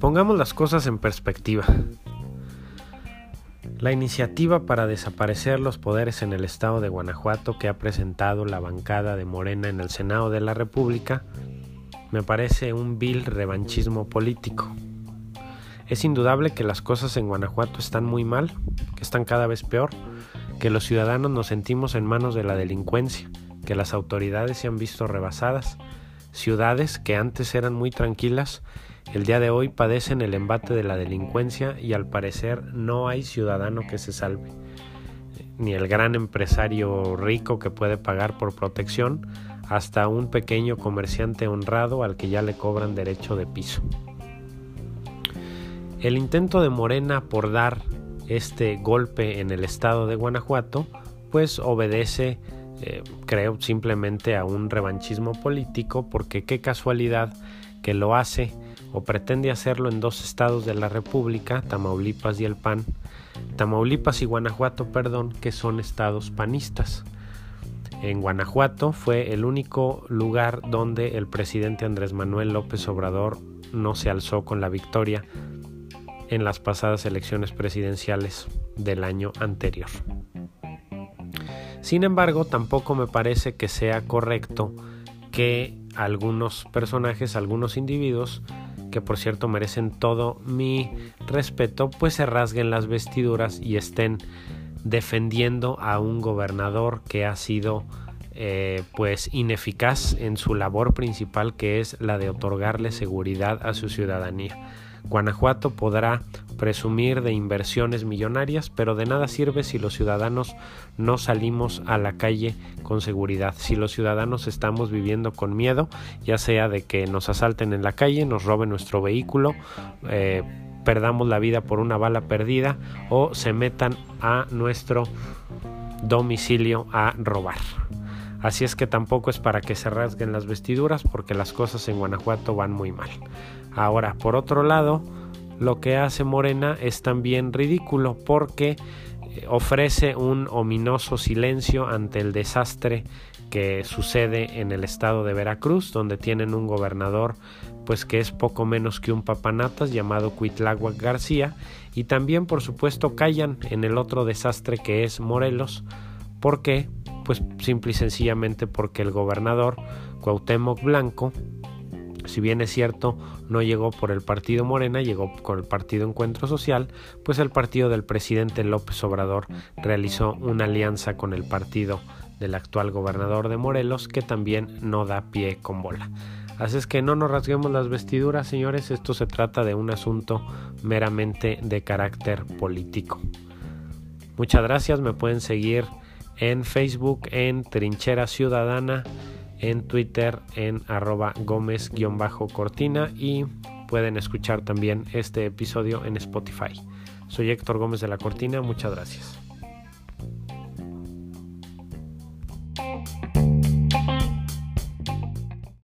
Pongamos las cosas en perspectiva. La iniciativa para desaparecer los poderes en el estado de Guanajuato que ha presentado la bancada de Morena en el Senado de la República me parece un vil revanchismo político. Es indudable que las cosas en Guanajuato están muy mal, que están cada vez peor, que los ciudadanos nos sentimos en manos de la delincuencia, que las autoridades se han visto rebasadas, ciudades que antes eran muy tranquilas el día de hoy padecen el embate de la delincuencia y al parecer no hay ciudadano que se salve, ni el gran empresario rico que puede pagar por protección, hasta un pequeño comerciante honrado al que ya le cobran derecho de piso. El intento de Morena por dar este golpe en el estado de Guanajuato, pues obedece, eh, creo, simplemente a un revanchismo político, porque qué casualidad que lo hace o pretende hacerlo en dos estados de la República, Tamaulipas y el PAN, Tamaulipas y Guanajuato, perdón, que son estados panistas. En Guanajuato fue el único lugar donde el presidente Andrés Manuel López Obrador no se alzó con la victoria en las pasadas elecciones presidenciales del año anterior. Sin embargo, tampoco me parece que sea correcto que algunos personajes, algunos individuos, que por cierto merecen todo mi respeto, pues se rasguen las vestiduras y estén defendiendo a un gobernador que ha sido eh, pues ineficaz en su labor principal que es la de otorgarle seguridad a su ciudadanía. Guanajuato podrá presumir de inversiones millonarias, pero de nada sirve si los ciudadanos no salimos a la calle con seguridad, si los ciudadanos estamos viviendo con miedo, ya sea de que nos asalten en la calle, nos roben nuestro vehículo, eh, perdamos la vida por una bala perdida o se metan a nuestro domicilio a robar. Así es que tampoco es para que se rasguen las vestiduras porque las cosas en Guanajuato van muy mal. Ahora, por otro lado, lo que hace Morena es también ridículo porque eh, ofrece un ominoso silencio ante el desastre que sucede en el estado de Veracruz, donde tienen un gobernador pues que es poco menos que un papanatas llamado Cuitláhuac García y también por supuesto callan en el otro desastre que es Morelos, ¿por qué? Pues simple y sencillamente porque el gobernador Cuauhtémoc Blanco si bien es cierto, no llegó por el partido Morena, llegó con el partido Encuentro Social, pues el partido del presidente López Obrador realizó una alianza con el partido del actual gobernador de Morelos, que también no da pie con bola. Así es que no nos rasguemos las vestiduras, señores, esto se trata de un asunto meramente de carácter político. Muchas gracias, me pueden seguir en Facebook en Trinchera Ciudadana en Twitter en arroba gómez-cortina y pueden escuchar también este episodio en Spotify. Soy Héctor Gómez de la Cortina, muchas gracias.